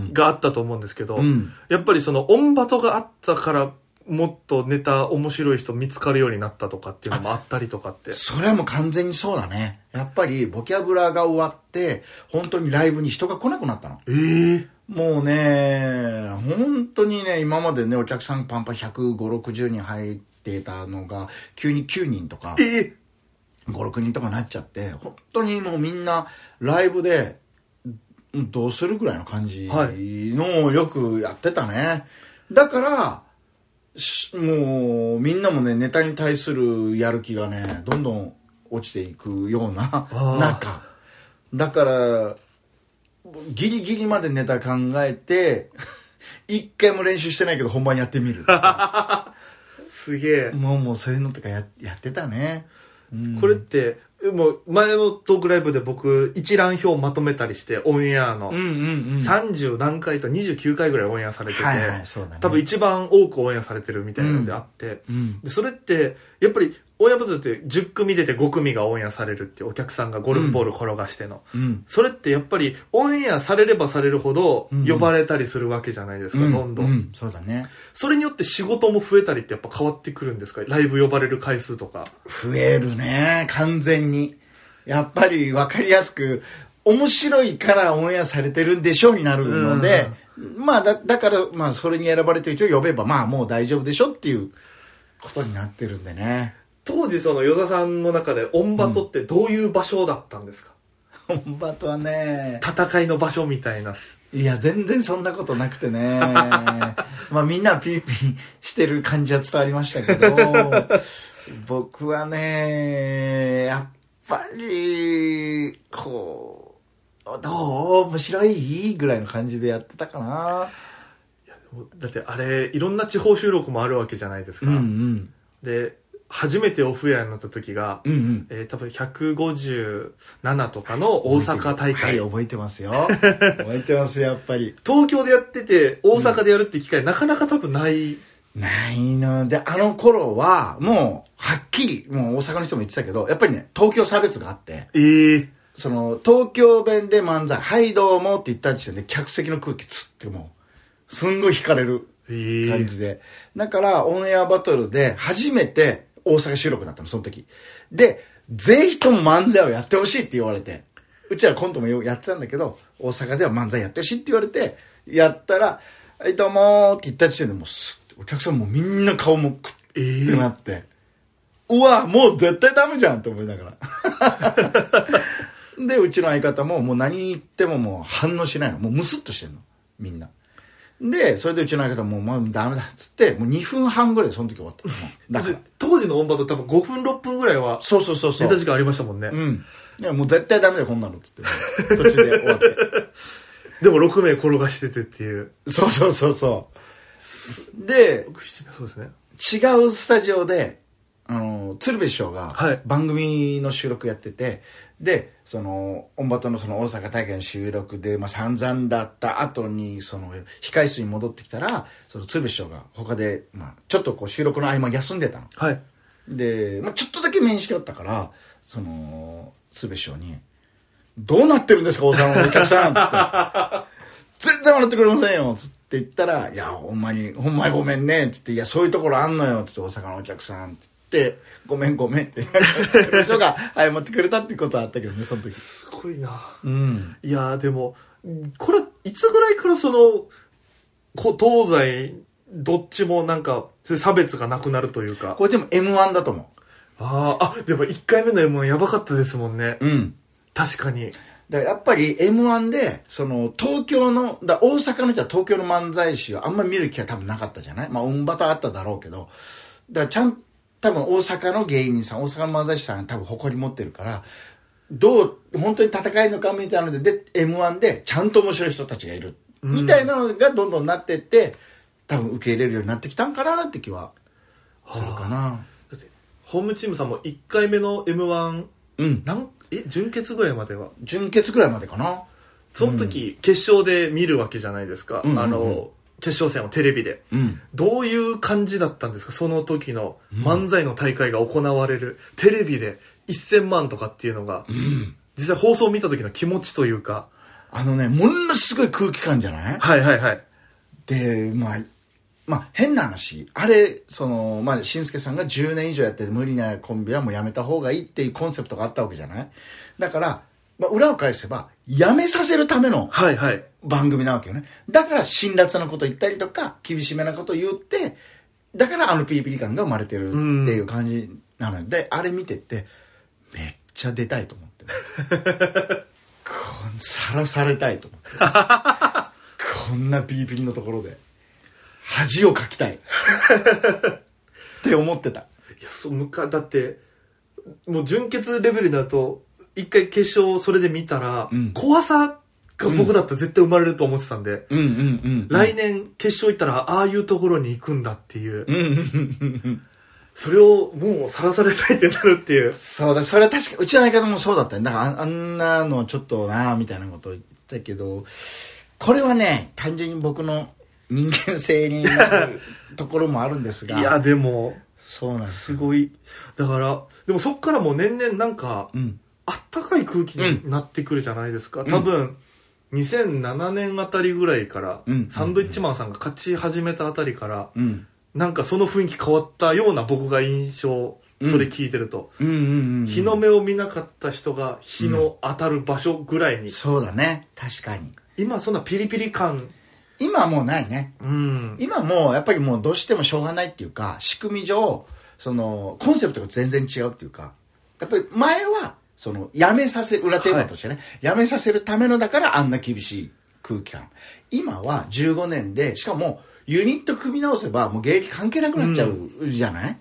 ん。があったと思うんですけど、うんやっぱりそのオンバトがあったからもっとネタ面白い人見つかるようになったとかっていうのもあったりとかってそれはもう完全にそうだね。やっぱりボキャブラが終わって、本当にライブに人が来なくなったの。ええもうね、本当にね、今までね、お客さんパンパン105、60人入ってたのが、急に9人とか、ええ5、6人とかなっちゃって、本当にもうみんなライブで、うんどうするぐらいの感じのをよくやってたね。だから、しもうみんなもね、ネタに対するやる気がね、どんどん落ちていくようなー中。だから、ギリギリまでネタ考えて、*laughs* 一回も練習してないけど本番やってみる。*laughs* すげえ。もうもうそういうのとかややってたね。うんこれって、もう前のトークライブで僕一覧表まとめたりしてオンエアのうんうんうん。30何回と29回ぐらいオンエアされてて。多分一番多くオンエアされてるみたいなのであって、それってやっぱりオンエアバトルって10組出て5組がオンエアされるっていうお客さんがゴルフボール転がしての、うん。それってやっぱりオンエアされればされるほどうん呼ばれたりするわけじゃないですか、うんどんどん、うん、そうだね。それによって仕事も増えたりってやっぱ変わってくるんですかライブ呼ばれる回数とか増えるね、完全に。やっぱり分かりやすく、面白いからオンエアされてるんでしょうになるので、まあだ、だから、まあ、それに選ばれてる人を呼べば、まあ、もう大丈夫でしょっていうことになってるんでね。当時その与田さんの中でオンバトってどういう場所だったんですか、本場とはね、戦いの場所みたいないや、全然そんなことなくてね。*laughs* まあみんなピーピーしてる感じは伝わりましたけど、僕はね、やっぱり、こう、どう面白いぐらいの感じでやってたかな。だってあれいろんな地方収録もあるわけじゃないですか、うんうん。で初めてオフエアになった時が、うんうん。えー多分157とかの大阪大会、はい、覚えてますよ。*laughs* 覚えてます、やっぱり。東京でやってて大阪でやるって機会、なかなか多分ないないので、あの頃は、もう、はっきり、もう大阪の人も言ってたけど、やっぱりね、東京差別があって、ええその、東京弁で漫才、はいどうもって言った時点で客席の空気つってもう、すんごい惹かれるええ感じで。だから、オンエアバトルで初めて大阪収録だったの、その時。で、ぜひとも漫才をやってほしいって言われて、うちらコントもやってたんだけど、大阪では漫才やってほしいって言われて、やったら、はいどうもって言った時点でもうす、お客さんもみんな顔もくってええなって、うわ、もう絶対ダメじゃんって思いながら。*laughs* で、うちの相方ももう何言ってももう反応しないの。もうムスッとしてんの。みんな。で、それでうちの相方ももうまあダメだっつって、もう2分半ぐらいでその時終わった *laughs* だからで。当時のオンバト多分5分6分ぐらいはそうそうそうそう。ネタ時間ありましたもんね、うん。いや、もう絶対ダメだよ、こんなのっつって。*laughs* 途中で終わって。でも6名転がしててっていうそうそうそうそう。で、6 7名そうですね違うスタジオで、あの、鶴瓶師匠がはい番組の収録やってて、で、その、オンバトのその大阪大会の収録で、まあ散々だった後に、その、控え室に戻ってきたら、その鶴瓶師匠が他で、まあちょっとこう収録の合間休んでたの。はいで、まあちょっとだけ面識あったから、その、鶴瓶師匠に、どうなってるんですか、大阪のお客さんって。全然笑ってくれませんよ、つって言ったら、いや、ほんまに、ほんまにごめんね、つって、いや、そういうところあんのよ、つって、大阪のお客さん、って言って、ごめんごめんって、鶴瓶師匠が謝ってくれたっていうことはあったけどね、その時。すごいなうん。いやーでもこれいつぐらいからそのこ東西どっちもなんか差別がなくなるというかこれでも M1 だと思あーあでも1回目の m 1やばかったですもんねう。うん。確かにだやっぱり M1 で、その、東京の、だ大阪の人は東京の漫才師をあんまり見る機会多分なかったじゃない？まあ、うんばとあっただろうけど、だからちゃん、多分大阪の芸人さん、大阪の漫才師さんが多分誇り持ってるから、どう、本当に戦いのかみたいなので、で、M1 でちゃんと面白い人たちがいる。みたいなのがどんどんなってって、多分受け入れるようになってきたんかなって気はするかな。だってホームチームさんも1回目の m 1うん。なんえ準決ぐらいまでは？準決ぐらいまでかな。その時、決勝で見るわけじゃないですか、うんうんうんあの決勝戦をテレビで。うん。どういう感じだったんですか？その時の漫才の大会が行われる、テレビで1000万とかっていうのが、実際放送を見た時の気持ちというか。あのね、ものすごい空気感じゃない？はいはいはい。で、まあ、まあ、変な話。あれ、その、まあ、しんすけさんが10年以上やってて無理なコンビはもうやめた方がいいっていうコンセプトがあったわけじゃない？だから、まあ、裏を返せば、やめさせるためのはいはい番組なわけよね。だから、辛辣なこと言ったりとか、厳しめなこと言って、だからあのピリピリ感が生まれてるっていう感じなので、あれ見てて、めっちゃ出たいと思って。*laughs* さらされたいと思って。*laughs* こんなピリピリのところで、恥をかきたい。*laughs* って思ってた。いやそうむかだってもう準決レベルだと一回決勝それで見たら、うん怖さが僕だったら絶対生まれると思ってたんで、うんうんうん。来年決勝行ったらああいうところに行くんだっていう、うんうんうんうん。それをもうさらされたいってなるっていう。そうだ、それは確か、うちの相方もそうだったよだからあ、あんなのちょっとなみたいなことを言ったけど、これはね、単純に僕の人間性になる *laughs* ところもあるんですが。いや、でも、そうなんです。すごい。だから、でもそっからもう年々なんか、うん。あったかい空気になってくるじゃないですか。多分、2007年あたりぐらいから、うんサンドイッチマンさんが勝ち始めたあたりから、うん。なんかその雰囲気変わったような僕が印象、それ聞いてると、うんうんうん。日の目を見なかった人が日の当たる場所ぐらいに、そうだね。確かに。今そんなピリピリ感、今はもうないね。うん。今もうやっぱりもうどうしてもしょうがないっていうか仕組み上そのコンセプトが全然違うっていうかやっぱり前はそのやめさせ裏テーマとしてね、やめさせるためのだからあんな厳しい空気感今は15年でしかもユニット組み直せばもう芸歴関係なくなっちゃうじゃない、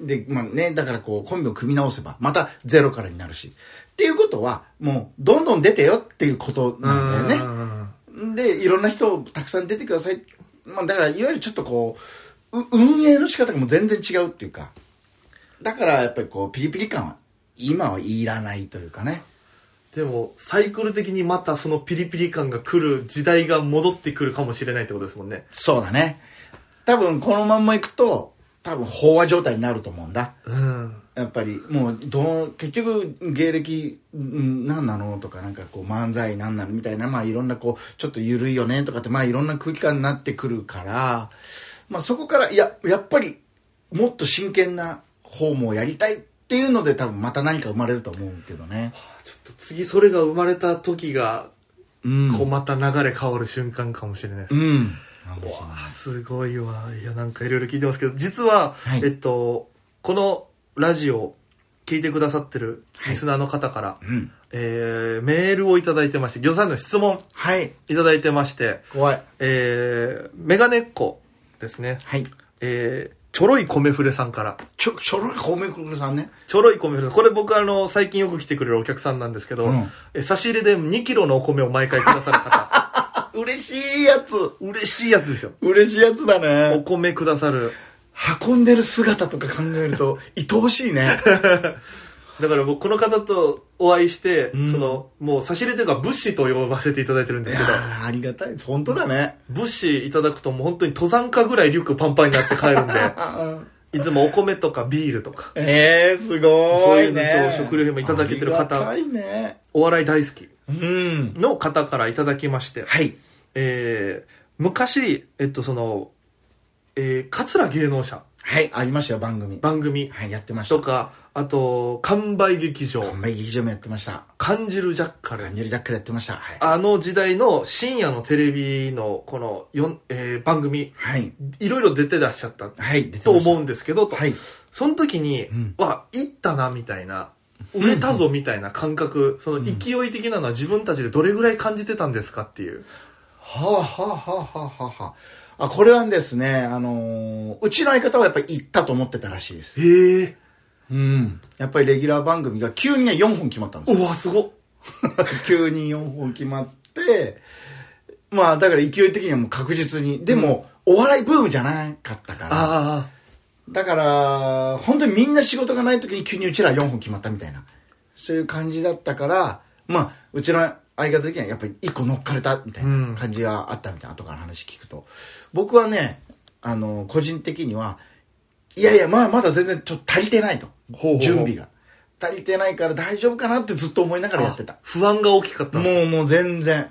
で、まあね、だからこう、コンビを組み直せば、またゼロからになるし。っていうことは、もう、どんどん出てよっていうことなんだよね。で、いろんな人たくさん出てください。まあ、だから、いわゆるちょっとこう、う運営の仕方がもう全然違うっていうか。だから、やっぱりこう、ピリピリ感は、今はいらないというかね。でも、サイクル的にまたそのピリピリ感が来る時代が戻ってくるかもしれないってことですもんね。そうだね。多分、このまんまいくと、多分、飽和状態になると思うんだ。うん。やっぱりもうどう結局芸歴ん何なのとかなんかこう漫才何なのみたいなまあいろんなこうちょっと緩いよねとかってまあいろんな空気感になってくるからまあそこからいややっぱりもっと真剣な方もやりたいっていうので多分また何か生まれると思うけどね。ちょっと次それが生まれた時が、うん。こうまた流れ変わる瞬間かもしれないです。うん。わあすごいわ。いや、なんかいろいろ聞いてますけど、実は、はい。えっと、このラジオを聞いてくださってるリスナーの方から、うん。えー、メールをいただいてまして、ギョさんの質問はい。いただいてまして、怖い。えー、メガネっ子ですね。はい。えー、ちょろい米フレさんから、ちょちょろい米くさんね。ちょろい米フレ、これ僕あの、最近よく来てくれるお客さんなんですけど、うん。え差し入れで2キロのお米を毎回くださる方、*laughs* 嬉しいやつ。嬉しいやつですよ。嬉しいやつだおね米くださる。運んでる姿とか考えると愛おしいね *laughs* だから僕この方とお会いして、ん。その、もう差し入れというか物資と呼ばせていただいてるんでいすけど、ありがたい。本当だね。物資いただくともう本当に登山家ぐらいリュックパンパンになって帰るんで、*laughs* いつもお米とかビールとか、ええー、すごそういういねのと食料品もいただけてる方。ね。お笑い大好きうん。の方からいただきまして、はい。えー、昔、えっとその、えー、桂芸能者。はいありましたよ番組。番組。はいやってました。とか、あと、完売劇場、完売劇場もやってました。感じるジャッカル。ランジェルジャックルやってました。はい。あの時代の深夜のテレビのこのえー番組、はい。いろいろ出てらっしゃったはいと思うんですけど、と。はい。その時に、ん。わ、行ったな、みたいな、売れたぞ、みたいな感覚、その勢い的なのは自分たちでどれぐらい感じてたんですかっていう。はあはあはあはあはあ。はああこれはですねあのーうちの相方はやっぱり行ったと思ってたらしいです。へえ。うん。やっぱりレギュラー番組が急にね4本決まったんですよ。うわ、すごっ。*laughs* 急に4本決まって、まあだから勢い的にはもう確実に、でも、お笑いブームじゃなかったから、あだから、本当にみんな仕事がない時に急にうちら4本決まったみたいな、そういう感じだったから、まあ、うちの相方的にはやっぱり1個乗っかれたみたいな感じがあったみたいな、後から話聞くと。僕はね、あの、個人的には、いやいや、まあまだ全然ちょっと足りてないと。準備が。足りてないから大丈夫かなってずっと思いながらやってた。不安が大きかったもうもう全然。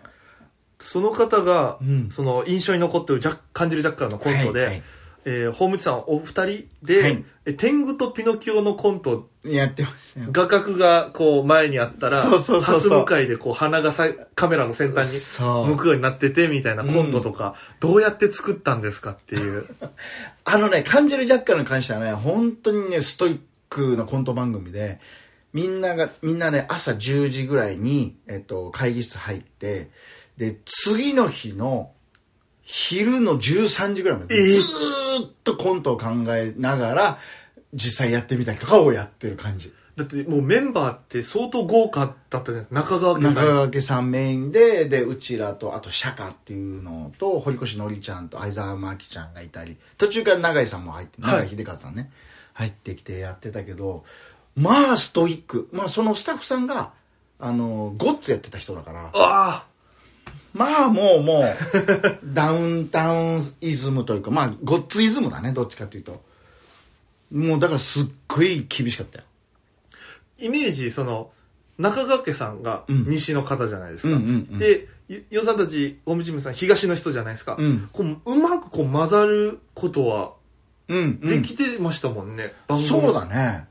その方が、うんその印象に残ってるジャッ感じるジャッカーのコントで、はいはいえー、ホームチさんお二人で、はいえ天狗とピノキオのコントやってましたよ。画角がこう前にあったら、そうそうそうそう向かいでこう鼻がさカメラの先端に向くようになっててみたいなコントとか、どうやって作ったんですかっていう。*laughs* あのね、感じるジャッカルに関してはね、本当にね、ストイックなコント番組で、みんなが、みんなね、朝10時ぐらいに、えっと、会議室入って、で、次の日の、昼の13時ぐらいまで、えー。ずーっとコントを考えながら、実際やってみたりとかをやってる感じ。だってもうメンバーって相当豪華だったじゃない中川家中さん。川家さんメインででうちらとあと釈迦っていうのと堀越のりちゃんと相沢真紀ちゃんがいたり途中から永井さんも入ってはい永井秀和さんね、入ってきてやってたけどまあストイック。まあそのスタッフさんがあのゴッツやってた人だから。あまあもうもう *laughs* ダウンタウンイズムというかまあゴッツイズムだねどっちかというと。もうだからすっごい厳しかったよ。あイメージその中川家さんがうん。西の方じゃないですか、うんうんうん。でよよさんたち大道さん東の人じゃないですか、うん。こううまくこう混ざることはうん。できてましたもんね、そうだね。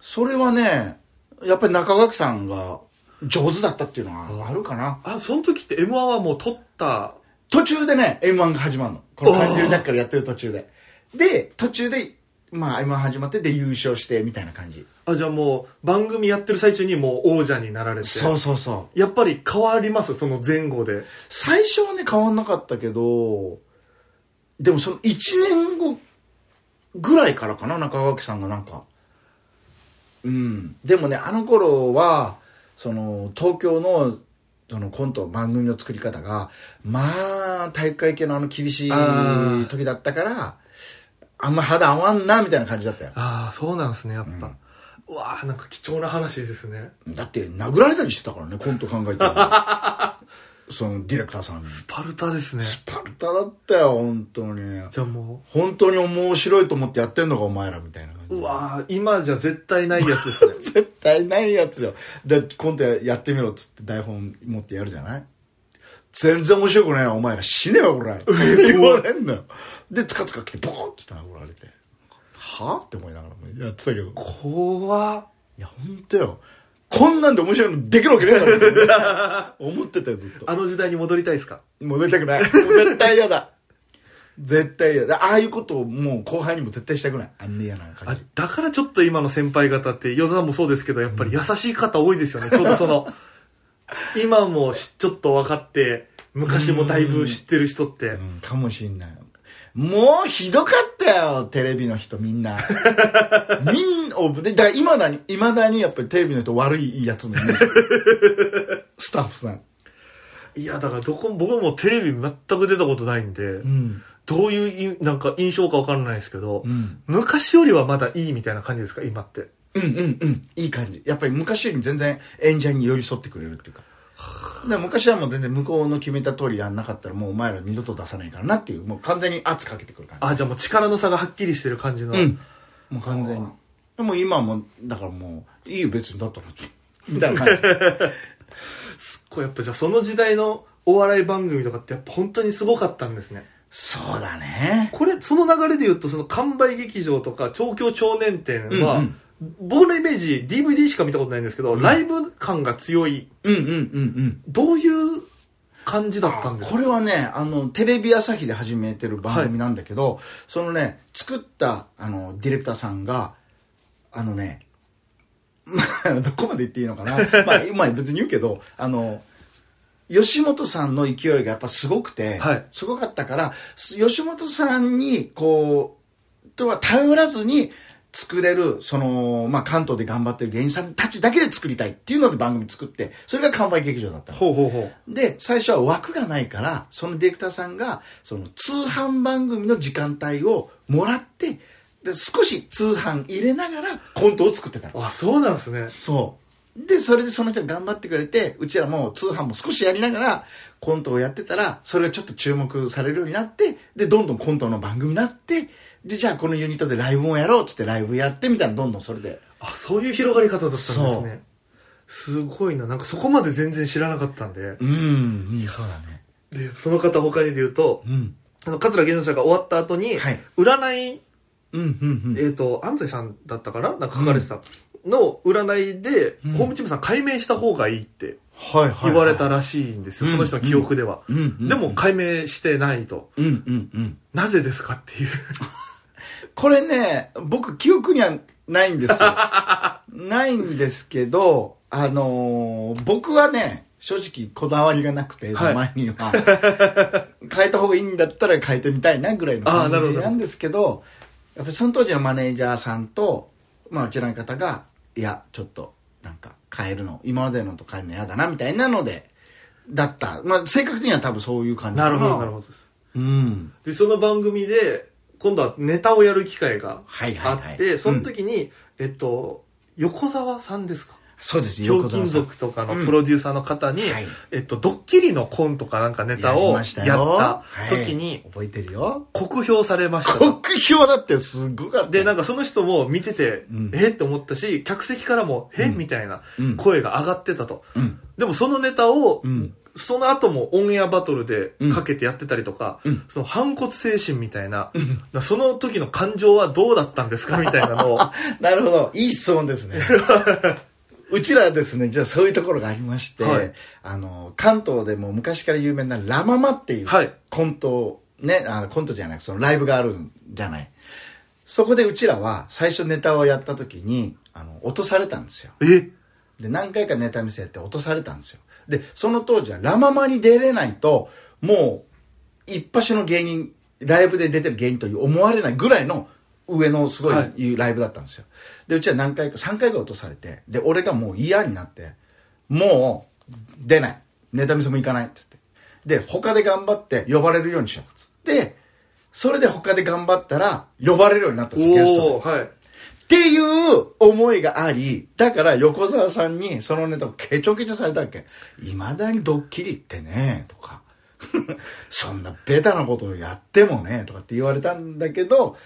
それはねやっぱり中垣さんが上手だったっていうのはあるかな。あその時って m 1はもう取った？途中でね m 1が始まるの。この「感じるジャッカル」やってる途中で。で途中でまあ m 1始まってで優勝してみたいな感じ。あじゃあもう番組やってる最中にもう王者になられて。そうそうそう。やっぱり変わります？その前後で。最初はね変わんなかったけどでもその1年後ぐらいからかな中垣さんがなんか。うん。でもねあの頃はその東京のそのコント番組の作り方がまあ体育会系のあの厳しい時だったからあんま肌合わんなみたいな感じだったよ。ああそうなんですねやっぱ、うわあなんか貴重な話ですね。だって殴られたりしてたからねコント考えてる *laughs* そのディレクターさんに。スパルタですね。スパルタだったよ本当に。じゃあも本当に面白いと思ってやってんのかお前らみたいな感じううわー今じゃ絶対ないやつですね。*laughs* 絶対ないやつよ。でコントやってみろっつって台本持ってやるじゃない？全然面白くないなお前ら死ねよこれ。*laughs* 言われんのよ。でつかつか来てボコンって殴られて。は？あって思いながらやってたけど。怖っ。いや本当よこんなんで面白いのできるわけねえだろ思ってたよずっと。あの時代に戻りたいですか？戻りたくない。もう絶対嫌だ。絶対嫌だ。ああいうことをもう後輩にも絶対したくない。あんな嫌な感あじだからちょっと今の先輩方って与田さんもそうですけどやっぱり優しい方多いですよね、ちょうどその今もしちょっと分かって昔もだいぶ知ってる人って、うん。かもしんないもうひどかったよテレビの人みんな。*laughs* みんなおでだいまだにいまだにやっぱりテレビの人悪いやつのイメージ。*laughs* スタッフさん。いやだからどこも僕もテレビ全く出たことないんで、うん。どういういなんか印象か分からないですけど、うん。昔よりはまだいいみたいな感じですか今って。うんうんうん。いい感じ。やっぱり昔よりも全然演者に寄り添ってくれるっていうかで昔はもう全然向こうの決めた通りやんなかったらもうお前ら二度と出さないからなっていうもう完全に圧かけてくる感じ。あじゃあもう力の差がはっきりしてる感じの、うん。もう完全に。でも今はもうだからもういいよ別にだったらみたいな感じ。*laughs* こうやっぱじゃあその時代のお笑い番組とかってやっぱ本当にすごかったんですね。そうだね。これその流れで言うとその完売劇場とか東京少年展は、うんうん僕のイメージ DVD しか見たことないんですけど、ライブ感が強い。うんうんうんうん。どういう感じだったんですか？これはねあのテレビ朝日で始めてる番組なんだけど、そのね作ったあのディレクターさんがあのね *laughs* どこまで言っていいのかな？*laughs* まあ、まあ、別に言うけどあの吉本さんの勢いがやっぱすごくて、はい。すごかったからす吉本さんにこうとは頼らずに作れるその、まあ、関東で頑張ってる芸人さんたちだけで作りたいっていうので番組作ってそれが完売劇場だったの。ほうほうほう。で最初は枠がないからそのディレクターさんがその通販番組の時間帯をもらってで少し通販入れながらコントを作ってたの。あそうなんですね。そう。でそれでその人が頑張ってくれてうちらも通販も少しやりながらコントをやってたらそれがちょっと注目されるようになってでどんどんコントの番組になってでじゃあこのユニットでライブもやろうっつってライブやってみたいなどんどんそれで。あそういう広がり方だったんですね。すごいな。なんかそこまで全然知らなかったんで。うんそうだね。でその方他にで言うとうん。あの桂源者が終わった後に、はい。占いうんうんうん。えっ、と、安西さんだったかな？なんか書かれてた。の占いで、うん。ホームチームさん解明した方がいいってはいはい言われたらしいんですよ。うんその人の記憶では。うんうんでも解明してないと。うんうんうん。なぜですかっていう。これね、僕記憶にはないんですよ。*laughs* ないんですけど、あのー僕はね、正直こだわりがなくて、はい。名前には。*laughs* 変えた方がいいんだったら変えてみたいなぐらいの感じなんですけど、やっぱりその当時のマネージャーさんと、まあうちらの方が、いやちょっとなんか変えるの今までのと変えるの嫌だなみたいなのでだった。まあ正確には多分そういう感じかなるほどなるほどです。うん。でその番組で今度はネタをやる機会がはいはいはい。あってその時に、えっと横澤さん時そうですひょう族とかのプロデューサーの方に、はい。えっと、ドッキリのコントかなんかネタをやった時にはい。覚えてるよ。酷評されました。国評だってすごかった。で、なんかその人も見てて、うん。え？って思ったし、客席からも、え、みたいなうん。声が上がってたと。うん。でもそのネタを、うんその後もオンエアバトルでかけてやってたりとか、うん。その反骨精神みたいな、その時の感情はどうだったんですか？みたいなのを、*laughs* なるほど。いい質問ですね。*laughs* うちらはですねじゃあそういうところがありまして、はい。あの関東でも昔から有名なラ・ママっていうはい。コント、ねあコントじゃなくそのライブがあるんじゃない。そこでうちらは最初ネタをやった時にあの落とされたんですよ。え？で何回かネタ見せやって落とされたんですよでその当時はラ・ママに出れないともう一発の芸人ライブで出てる芸人と思われないぐらいの上のすごはい。いライブだったんですよ、でうちは何回か3回が落とされてで俺がもう嫌になってもう出ない。ネタ見せも行かないって言って。で他で頑張って呼ばれるようにしようっつってそれで他で頑張ったら呼ばれるようになったんですよゲストはい。っていう思いがあり、だから横澤さんにそのネタをケチョケチョされたわけ。未だにドッキリってね、とか。*laughs* そんなベタなことをやってもね、とかって言われたんだけど、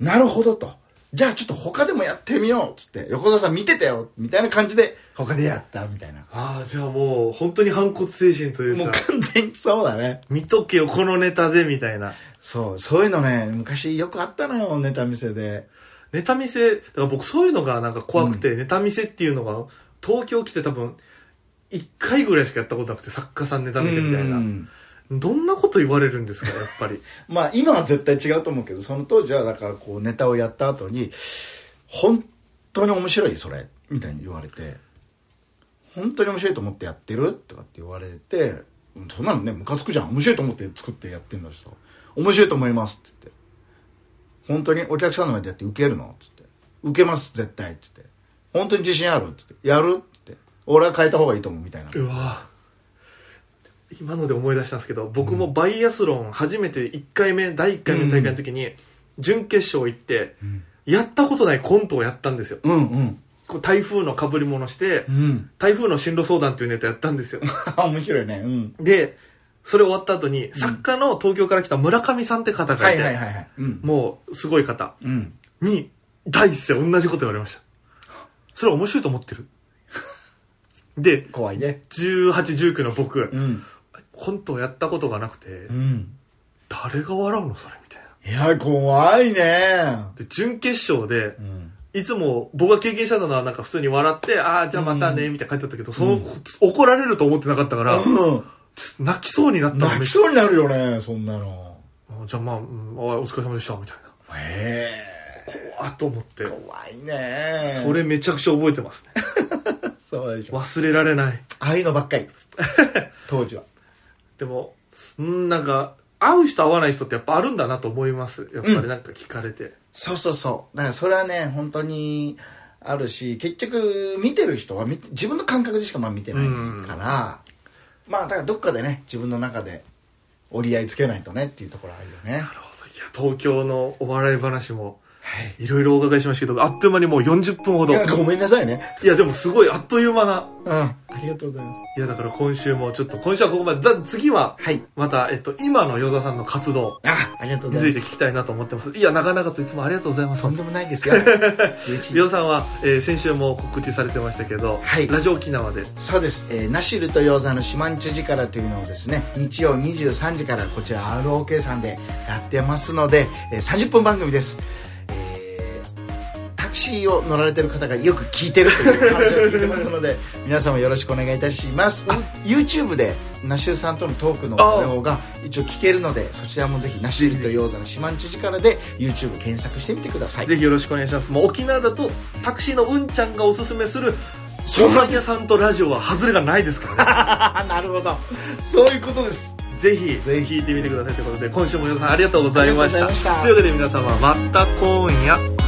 なるほどと。じゃあちょっと他でもやってみようっつって、横澤さん見てたよみたいな感じで他でやったみたいな。ああ、じゃあもう、本当に反骨精神というもうか、完全にそうだね。見とけよ、このネタで、みたいな。そう、そういうのね、昔よくあったのよ、ネタ見せで。ネタ見せ、だから僕そういうのがなんか怖くて、ネタ見せっていうのが、東京来て多分、1回ぐらいしかやったことなくて、作家さんネタ見せみたいなう。んどんなこと言われるんですか、やっぱり。*laughs* まあ今は絶対違うと思うけどその当時はだからこうネタをやった後に「本当に面白いそれ」みたいに言われて「本当に面白いと思ってやってる?」とかって言われて「そんなのねムカつくじゃん面白いと思って作ってやってんだしさ面白いと思います」って言って「本当にお客さんの前でやって受けるの?」って言って「受けます絶対」って言って「本当に自信ある?」って言って「やる?」って言って「俺は変えた方がいいと思う」みたいな。うわ。今ので思い出したんですけど、僕もバイアスロン初めて1回目、第1回目の大会の時に、準決勝行って、やったことないコントをやったんですよ。うんうん。こう台風の被り物して、うん。台風の進路相談っていうネタやったんですよ。*laughs* 面白いね。うん。で、それ終わった後に、作家の東京から来た村上さんって方がはいいて、はいはいはいうん。もうすごい方うん。に、第一声同じこと言われました。それ面白いと思ってる。で、怖いね。18、19の僕、うん。コントをやったことがなくて、うん。誰が笑うのそれみたいな。いや怖いね。で、準決勝でう、ん。いつも僕が経験したのはなんか普通に笑って、ああ、じゃあまたね、みたいな感じだったけど、その、怒られると思ってなかったから、うん泣きそうになったの？泣きそうになるよねそんなのあじゃあまあ、うんおお疲れ様でした、みたいな。へ怖っと思ってえ。怖いねそれめちゃくちゃ覚えてますね。*laughs* そうでしょ忘れられない。ああいうのばっかり *laughs* 当時はでも、うん、なんか、会う人会わない人ってやっぱあるんだなと思います。やっぱりなんか聞かれて。そうそうそうだからそれはね本当にあるし結局見てる人は自分の感覚でしかまあ見てないからまあだからどっかでね自分の中で折り合いつけないとねっていうところあるよねなるほど。いや、東京のお笑い話も、い。いろいろお伺いしましたけど、あっという間にもう40分ほど。いいやごめんなさいね。や、でもすごいあっという間な。うん。ありがとうございます。いや、だから今週もちょっと、今週はここまで。だ次は、はい。また、えっと、今の与座さんの活動あありがとうごについざいます。て聞きたいなと思ってます。いや、長々といつもありがとうございます。とんでもないですよ。嬉しい。*laughs* 与座さんは、えー先週も告知されてましたけど、はい。ラジオ沖縄で、そうです、えーナシルとヨーザの四万十時からというのをですね日曜23時からこちら ROK さんでやってますので、えー30分番組です、えータクシーを乗られてる方がよく聞いてるという話を聞いてますので皆様よろしくお願いいたしますあ YouTube でナシルさんとのトークの模様が一応聞けるのでそちらもぜひナシルとヨーザの四万十時からで YouTube 検索してみてくださいぜひよろしくお願いします。もう沖縄だと、タクシーのうんちゃんがおすすめする、そうなんですご飯屋さんとラジオは外れがないですからね。*laughs* なるほどそういうことですぜひ、ぜひ聞いてみてくださいということで、今週も皆さんありがとうございました。ありがとうございましたというわけで皆様、また今夜。